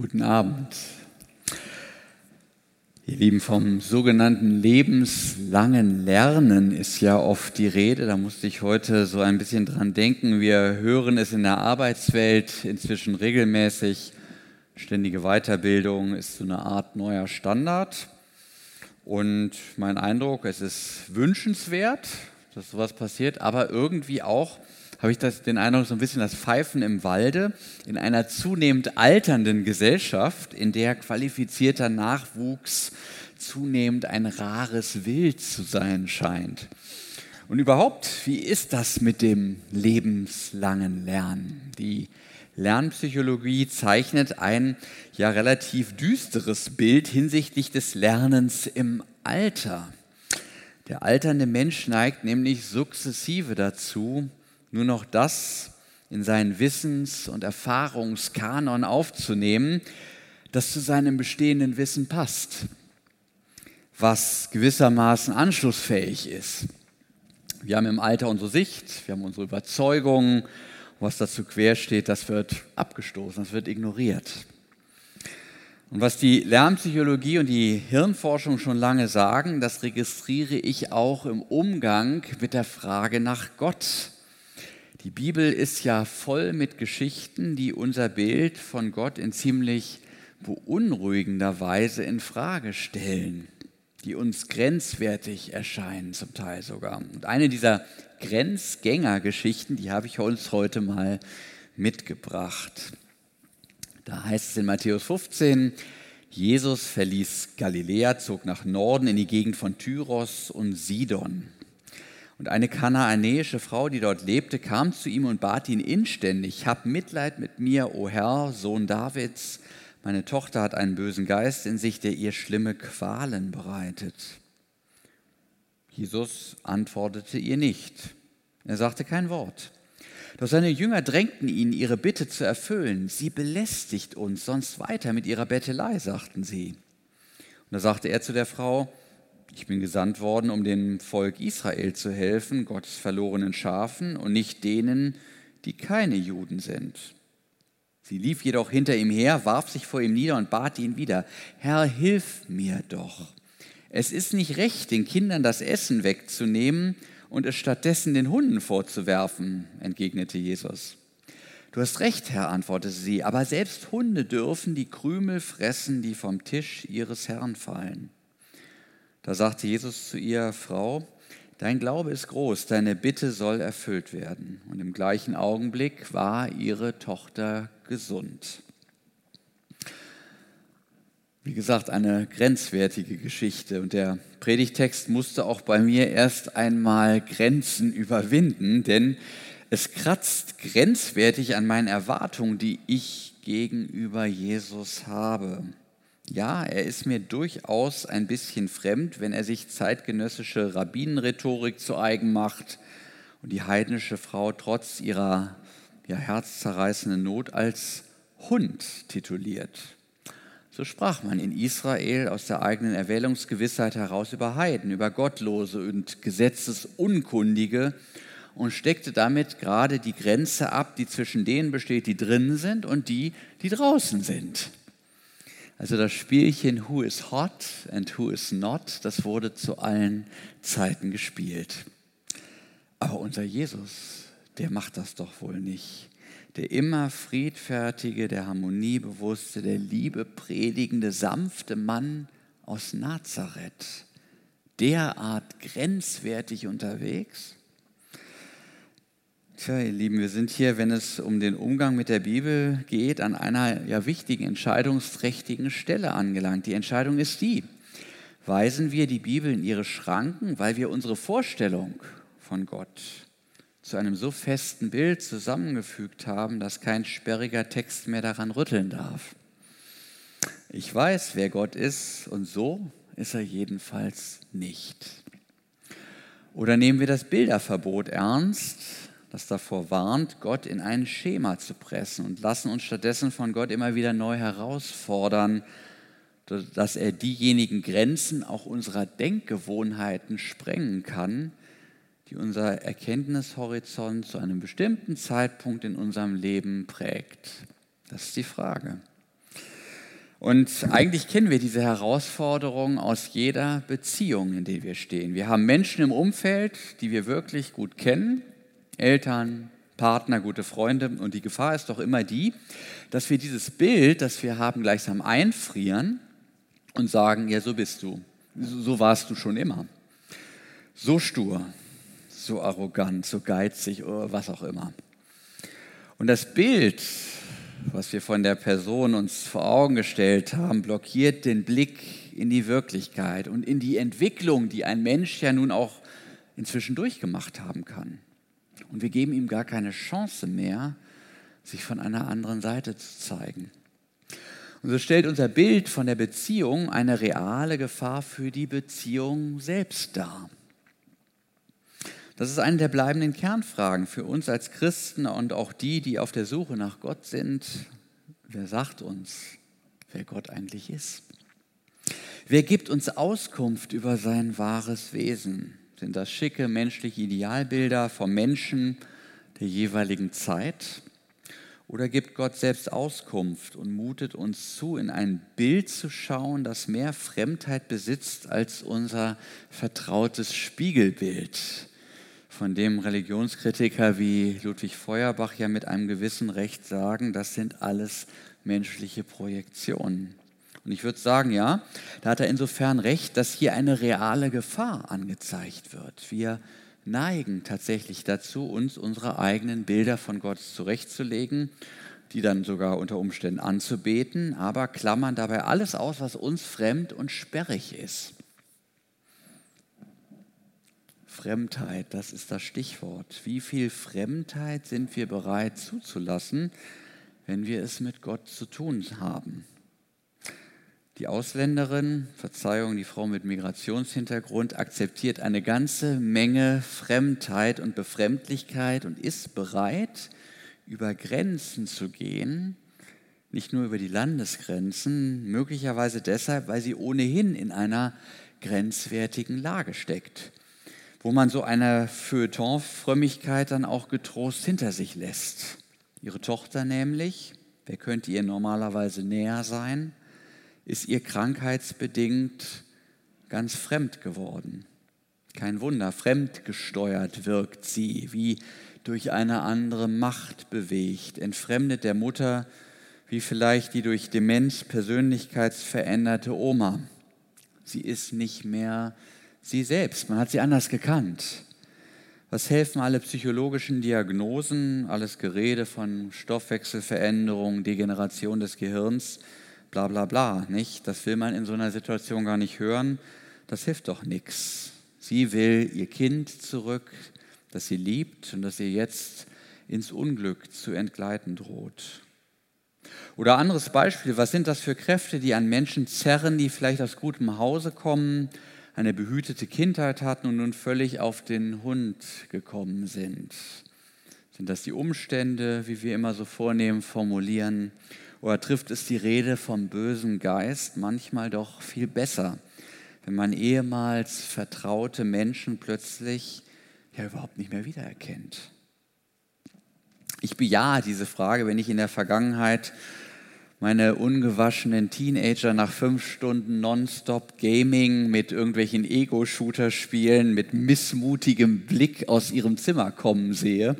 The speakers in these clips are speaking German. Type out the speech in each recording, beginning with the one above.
Guten Abend. Ihr Lieben, vom sogenannten lebenslangen Lernen ist ja oft die Rede. Da musste ich heute so ein bisschen dran denken. Wir hören es in der Arbeitswelt inzwischen regelmäßig. Ständige Weiterbildung ist so eine Art neuer Standard. Und mein Eindruck, es ist wünschenswert, dass sowas passiert, aber irgendwie auch habe ich das, den Eindruck, so ein bisschen das Pfeifen im Walde in einer zunehmend alternden Gesellschaft, in der qualifizierter Nachwuchs zunehmend ein rares Wild zu sein scheint. Und überhaupt, wie ist das mit dem lebenslangen Lernen? Die Lernpsychologie zeichnet ein ja relativ düsteres Bild hinsichtlich des Lernens im Alter. Der alternde Mensch neigt nämlich sukzessive dazu, nur noch das in seinen Wissens- und Erfahrungskanon aufzunehmen, das zu seinem bestehenden Wissen passt, was gewissermaßen anschlussfähig ist. Wir haben im Alter unsere Sicht, wir haben unsere Überzeugungen, was dazu quer steht, das wird abgestoßen, das wird ignoriert. Und was die Lernpsychologie und die Hirnforschung schon lange sagen, das registriere ich auch im Umgang mit der Frage nach Gott. Die Bibel ist ja voll mit Geschichten, die unser Bild von Gott in ziemlich beunruhigender Weise in Frage stellen, die uns grenzwertig erscheinen, zum Teil sogar. Und eine dieser Grenzgängergeschichten, die habe ich uns heute mal mitgebracht. Da heißt es in Matthäus 15, Jesus verließ Galiläa, zog nach Norden in die Gegend von Tyros und Sidon. Und eine kanaanäische Frau, die dort lebte, kam zu ihm und bat ihn inständig, hab Mitleid mit mir, o Herr, Sohn Davids. Meine Tochter hat einen bösen Geist in sich, der ihr schlimme Qualen bereitet. Jesus antwortete ihr nicht. Er sagte kein Wort. Doch seine Jünger drängten ihn, ihre Bitte zu erfüllen. Sie belästigt uns sonst weiter mit ihrer Bettelei, sagten sie. Und da sagte er zu der Frau, ich bin gesandt worden, um dem Volk Israel zu helfen, Gottes verlorenen Schafen und nicht denen, die keine Juden sind. Sie lief jedoch hinter ihm her, warf sich vor ihm nieder und bat ihn wieder, Herr, hilf mir doch. Es ist nicht recht, den Kindern das Essen wegzunehmen und es stattdessen den Hunden vorzuwerfen, entgegnete Jesus. Du hast recht, Herr, antwortete sie, aber selbst Hunde dürfen die Krümel fressen, die vom Tisch ihres Herrn fallen. Da sagte Jesus zu ihr, Frau, dein Glaube ist groß, deine Bitte soll erfüllt werden. Und im gleichen Augenblick war ihre Tochter gesund. Wie gesagt, eine grenzwertige Geschichte. Und der Predigtext musste auch bei mir erst einmal Grenzen überwinden, denn es kratzt grenzwertig an meinen Erwartungen, die ich gegenüber Jesus habe. Ja, er ist mir durchaus ein bisschen fremd, wenn er sich zeitgenössische Rabbinenrhetorik zu eigen macht und die heidnische Frau trotz ihrer ja, herzzerreißenden Not als Hund tituliert. So sprach man in Israel aus der eigenen Erwählungsgewissheit heraus über Heiden, über Gottlose und Gesetzesunkundige und steckte damit gerade die Grenze ab, die zwischen denen besteht, die drinnen sind und die, die draußen sind. Also das Spielchen Who is hot and who is not, das wurde zu allen Zeiten gespielt. Aber unser Jesus, der macht das doch wohl nicht. Der immer friedfertige, der harmoniebewusste, der Liebe predigende, sanfte Mann aus Nazareth, derart grenzwertig unterwegs? Tja, ihr Lieben, wir sind hier, wenn es um den Umgang mit der Bibel geht, an einer ja wichtigen, entscheidungsträchtigen Stelle angelangt. Die Entscheidung ist die, weisen wir die Bibel in ihre Schranken, weil wir unsere Vorstellung von Gott zu einem so festen Bild zusammengefügt haben, dass kein sperriger Text mehr daran rütteln darf. Ich weiß, wer Gott ist und so ist er jedenfalls nicht. Oder nehmen wir das Bilderverbot ernst, das davor warnt, Gott in ein Schema zu pressen und lassen uns stattdessen von Gott immer wieder neu herausfordern, dass er diejenigen Grenzen auch unserer Denkgewohnheiten sprengen kann, die unser Erkenntnishorizont zu einem bestimmten Zeitpunkt in unserem Leben prägt. Das ist die Frage. Und eigentlich kennen wir diese Herausforderung aus jeder Beziehung, in der wir stehen. Wir haben Menschen im Umfeld, die wir wirklich gut kennen, Eltern, Partner, gute Freunde. Und die Gefahr ist doch immer die, dass wir dieses Bild, das wir haben, gleichsam einfrieren und sagen, ja, so bist du, so warst du schon immer. So stur, so arrogant, so geizig oder was auch immer. Und das Bild, was wir von der Person uns vor Augen gestellt haben, blockiert den Blick in die Wirklichkeit und in die Entwicklung, die ein Mensch ja nun auch inzwischen durchgemacht haben kann. Und wir geben ihm gar keine Chance mehr, sich von einer anderen Seite zu zeigen. Und so stellt unser Bild von der Beziehung eine reale Gefahr für die Beziehung selbst dar. Das ist eine der bleibenden Kernfragen für uns als Christen und auch die, die auf der Suche nach Gott sind. Wer sagt uns, wer Gott eigentlich ist? Wer gibt uns Auskunft über sein wahres Wesen? Sind das schicke menschliche Idealbilder vom Menschen der jeweiligen Zeit? Oder gibt Gott selbst Auskunft und mutet uns zu, in ein Bild zu schauen, das mehr Fremdheit besitzt als unser vertrautes Spiegelbild? von dem Religionskritiker wie Ludwig Feuerbach ja mit einem gewissen Recht sagen, das sind alles menschliche Projektionen. Und ich würde sagen, ja, da hat er insofern recht, dass hier eine reale Gefahr angezeigt wird. Wir neigen tatsächlich dazu, uns unsere eigenen Bilder von Gott zurechtzulegen, die dann sogar unter Umständen anzubeten, aber klammern dabei alles aus, was uns fremd und sperrig ist. Fremdheit, das ist das Stichwort. Wie viel Fremdheit sind wir bereit zuzulassen, wenn wir es mit Gott zu tun haben? Die Ausländerin, Verzeihung, die Frau mit Migrationshintergrund, akzeptiert eine ganze Menge Fremdheit und Befremdlichkeit und ist bereit, über Grenzen zu gehen, nicht nur über die Landesgrenzen, möglicherweise deshalb, weil sie ohnehin in einer grenzwertigen Lage steckt wo man so eine Feuilleton-Frömmigkeit dann auch getrost hinter sich lässt. Ihre Tochter nämlich, wer könnte ihr normalerweise näher sein, ist ihr krankheitsbedingt ganz fremd geworden. Kein Wunder, fremdgesteuert wirkt sie, wie durch eine andere Macht bewegt, entfremdet der Mutter, wie vielleicht die durch Demenz persönlichkeitsveränderte Oma. Sie ist nicht mehr sie selbst. Man hat sie anders gekannt. Was helfen alle psychologischen Diagnosen, alles Gerede von Stoffwechselveränderung, Degeneration des Gehirns, bla bla bla, nicht? Das will man in so einer Situation gar nicht hören. Das hilft doch nichts. Sie will ihr Kind zurück, das sie liebt und das ihr jetzt ins Unglück zu entgleiten droht. Oder anderes Beispiel, was sind das für Kräfte, die an Menschen zerren, die vielleicht aus gutem Hause kommen, eine behütete Kindheit hatten und nun völlig auf den Hund gekommen sind. Sind das die Umstände, wie wir immer so vornehm formulieren? Oder trifft es die Rede vom bösen Geist manchmal doch viel besser, wenn man ehemals vertraute Menschen plötzlich ja überhaupt nicht mehr wiedererkennt? Ich bejahe diese Frage, wenn ich in der Vergangenheit meine ungewaschenen Teenager nach fünf Stunden Nonstop Gaming mit irgendwelchen Ego-Shooter-Spielen mit missmutigem Blick aus ihrem Zimmer kommen sehe.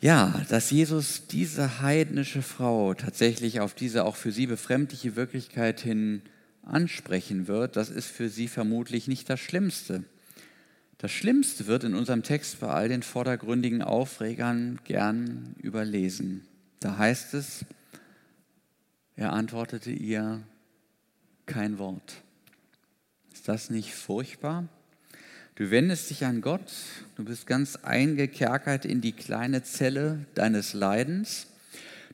Ja, dass Jesus diese heidnische Frau tatsächlich auf diese auch für sie befremdliche Wirklichkeit hin ansprechen wird, das ist für sie vermutlich nicht das Schlimmste. Das Schlimmste wird in unserem Text bei all den vordergründigen Aufregern gern überlesen. Da heißt es, er antwortete ihr kein Wort. Ist das nicht furchtbar? Du wendest dich an Gott, du bist ganz eingekerkert in die kleine Zelle deines Leidens.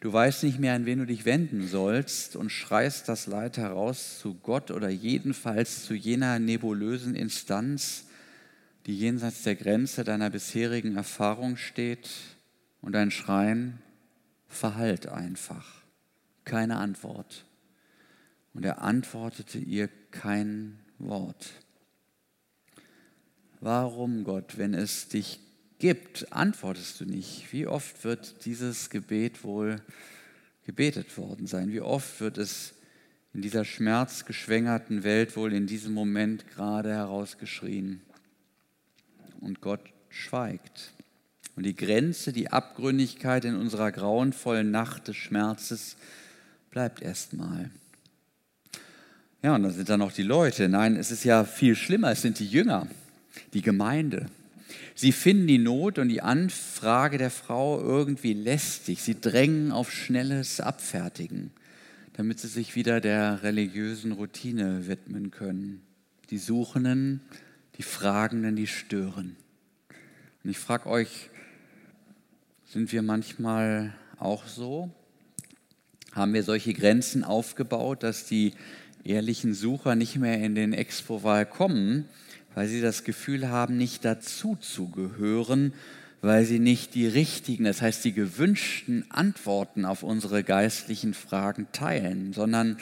Du weißt nicht mehr, an wen du dich wenden sollst und schreist das Leid heraus zu Gott oder jedenfalls zu jener nebulösen Instanz, die jenseits der Grenze deiner bisherigen Erfahrung steht und dein Schreien verhallt einfach keine Antwort. Und er antwortete ihr kein Wort. Warum, Gott, wenn es dich gibt, antwortest du nicht? Wie oft wird dieses Gebet wohl gebetet worden sein? Wie oft wird es in dieser schmerzgeschwängerten Welt wohl in diesem Moment gerade herausgeschrien? Und Gott schweigt. Und die Grenze, die Abgründigkeit in unserer grauenvollen Nacht des Schmerzes bleibt erstmal. Ja, und dann sind da noch die Leute. Nein, es ist ja viel schlimmer, es sind die Jünger, die Gemeinde. Sie finden die Not und die Anfrage der Frau irgendwie lästig. Sie drängen auf schnelles Abfertigen, damit sie sich wieder der religiösen Routine widmen können. Die Suchenden, die Fragenden, die stören. Und ich frage euch, sind wir manchmal auch so? Haben wir solche Grenzen aufgebaut, dass die ehrlichen Sucher nicht mehr in den Expo-Wahl kommen, weil sie das Gefühl haben, nicht dazu zu gehören, weil sie nicht die richtigen, das heißt die gewünschten Antworten auf unsere geistlichen Fragen teilen, sondern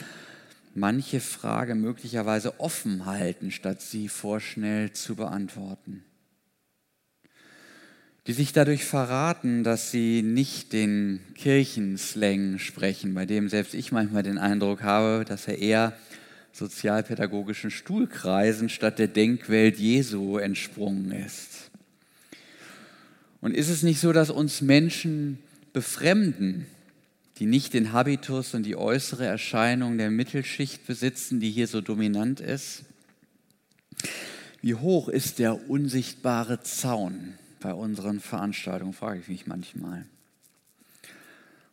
manche Frage möglicherweise offen halten, statt sie vorschnell zu beantworten. Die sich dadurch verraten, dass sie nicht den Kirchenslang sprechen, bei dem selbst ich manchmal den Eindruck habe, dass er eher sozialpädagogischen Stuhlkreisen statt der Denkwelt Jesu entsprungen ist. Und ist es nicht so, dass uns Menschen befremden, die nicht den Habitus und die äußere Erscheinung der Mittelschicht besitzen, die hier so dominant ist? Wie hoch ist der unsichtbare Zaun, bei unseren Veranstaltungen, frage ich mich manchmal.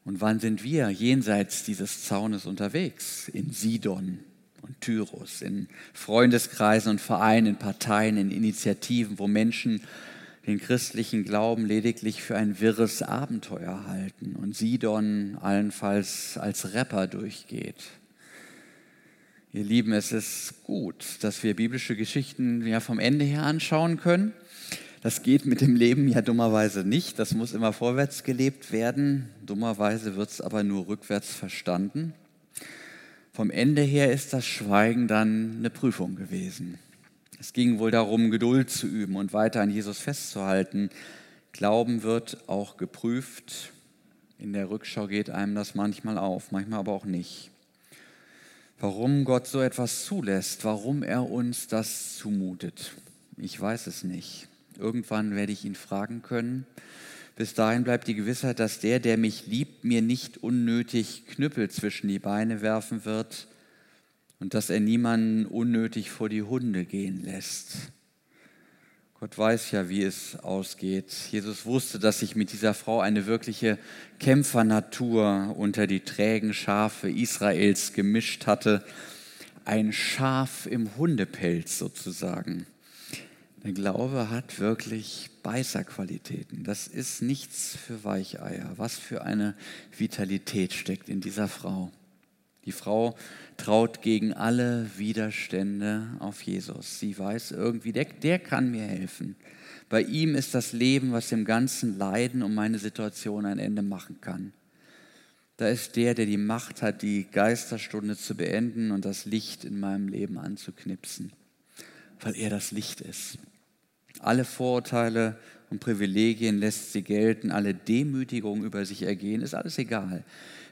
Und wann sind wir jenseits dieses Zaunes unterwegs? In Sidon und Tyrus, in Freundeskreisen und Vereinen, in Parteien, in Initiativen, wo Menschen den christlichen Glauben lediglich für ein wirres Abenteuer halten und Sidon allenfalls als Rapper durchgeht. Ihr Lieben, es ist gut, dass wir biblische Geschichten ja vom Ende her anschauen können das geht mit dem Leben ja dummerweise nicht. Das muss immer vorwärts gelebt werden. Dummerweise wird es aber nur rückwärts verstanden. Vom Ende her ist das Schweigen dann eine Prüfung gewesen. Es ging wohl darum, Geduld zu üben und weiter an Jesus festzuhalten. Glauben wird auch geprüft. In der Rückschau geht einem das manchmal auf, manchmal aber auch nicht. Warum Gott so etwas zulässt, warum er uns das zumutet, ich weiß es nicht. Irgendwann werde ich ihn fragen können. Bis dahin bleibt die Gewissheit, dass der, der mich liebt, mir nicht unnötig Knüppel zwischen die Beine werfen wird und dass er niemanden unnötig vor die Hunde gehen lässt. Gott weiß ja, wie es ausgeht. Jesus wusste, dass sich mit dieser Frau eine wirkliche Kämpfernatur unter die trägen Schafe Israels gemischt hatte. Ein Schaf im Hundepelz sozusagen. Der Glaube hat wirklich Beißerqualitäten. Das ist nichts für Weicheier. Was für eine Vitalität steckt in dieser Frau. Die Frau traut gegen alle Widerstände auf Jesus. Sie weiß irgendwie, der, der kann mir helfen. Bei ihm ist das Leben, was dem ganzen Leiden um meine Situation ein Ende machen kann. Da ist der, der die Macht hat, die Geisterstunde zu beenden und das Licht in meinem Leben anzuknipsen, weil er das Licht ist. Alle Vorurteile und Privilegien lässt sie gelten, alle Demütigungen über sich ergehen, ist alles egal.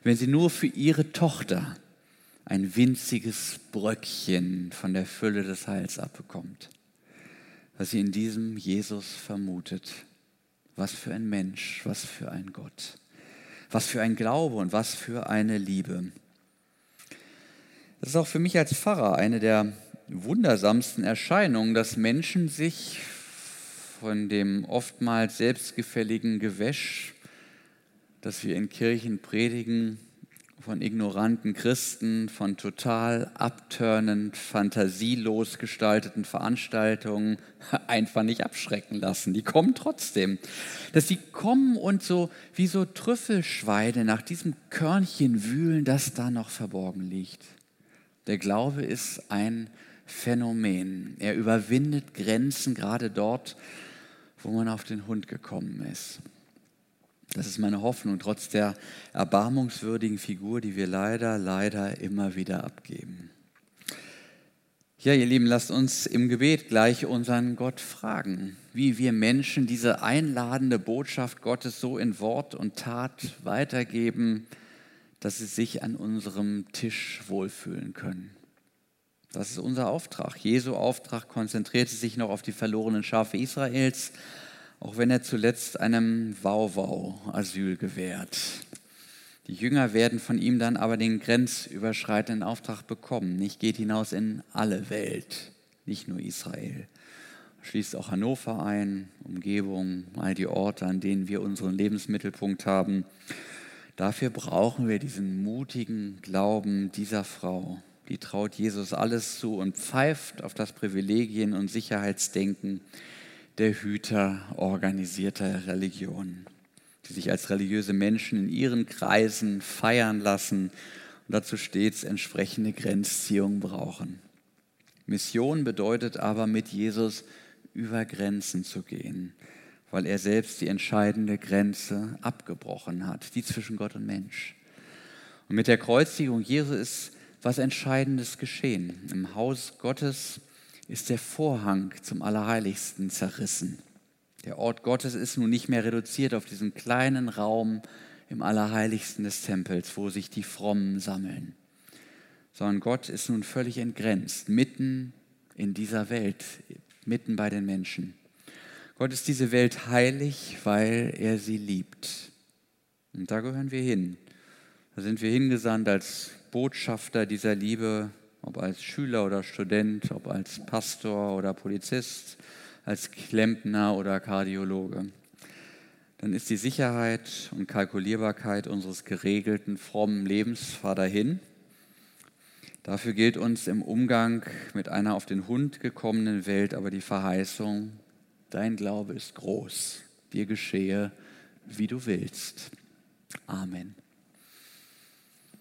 Wenn sie nur für ihre Tochter ein winziges Bröckchen von der Fülle des Heils abbekommt, was sie in diesem Jesus vermutet. Was für ein Mensch, was für ein Gott, was für ein Glaube und was für eine Liebe. Das ist auch für mich als Pfarrer eine der wundersamsten Erscheinungen, dass Menschen sich von dem oftmals selbstgefälligen Gewäsch, das wir in Kirchen predigen, von ignoranten Christen, von total abturnend, fantasielos gestalteten Veranstaltungen einfach nicht abschrecken lassen. Die kommen trotzdem. Dass sie kommen und so wie so Trüffelschweine nach diesem Körnchen wühlen, das da noch verborgen liegt. Der Glaube ist ein Phänomen. Er überwindet Grenzen gerade dort, wo man auf den Hund gekommen ist. Das ist meine Hoffnung, trotz der erbarmungswürdigen Figur, die wir leider, leider immer wieder abgeben. Ja, ihr Lieben, lasst uns im Gebet gleich unseren Gott fragen, wie wir Menschen diese einladende Botschaft Gottes so in Wort und Tat weitergeben, dass sie sich an unserem Tisch wohlfühlen können. Das ist unser Auftrag. Jesu Auftrag konzentrierte sich noch auf die verlorenen Schafe Israels, auch wenn er zuletzt einem Wauwau Asyl gewährt. Die Jünger werden von ihm dann aber den grenzüberschreitenden Auftrag bekommen. Nicht geht hinaus in alle Welt, nicht nur Israel. Schließt auch Hannover ein, Umgebung, all die Orte, an denen wir unseren Lebensmittelpunkt haben. Dafür brauchen wir diesen mutigen Glauben dieser Frau. Die traut Jesus alles zu und pfeift auf das Privilegien- und Sicherheitsdenken der Hüter organisierter Religion, die sich als religiöse Menschen in ihren Kreisen feiern lassen und dazu stets entsprechende Grenzziehungen brauchen. Mission bedeutet aber mit Jesus über Grenzen zu gehen weil er selbst die entscheidende Grenze abgebrochen hat, die zwischen Gott und Mensch. Und mit der Kreuzigung Jesu ist was Entscheidendes geschehen. Im Haus Gottes ist der Vorhang zum Allerheiligsten zerrissen. Der Ort Gottes ist nun nicht mehr reduziert auf diesen kleinen Raum im Allerheiligsten des Tempels, wo sich die Frommen sammeln, sondern Gott ist nun völlig entgrenzt, mitten in dieser Welt, mitten bei den Menschen. Gott ist diese Welt heilig, weil er sie liebt. Und da gehören wir hin. Da sind wir hingesandt als Botschafter dieser Liebe, ob als Schüler oder Student, ob als Pastor oder Polizist, als Klempner oder Kardiologe. Dann ist die Sicherheit und Kalkulierbarkeit unseres geregelten, frommen Lebens fahr dahin. Dafür gilt uns im Umgang mit einer auf den Hund gekommenen Welt aber die Verheißung, dein Glaube ist groß, dir geschehe, wie du willst. Amen.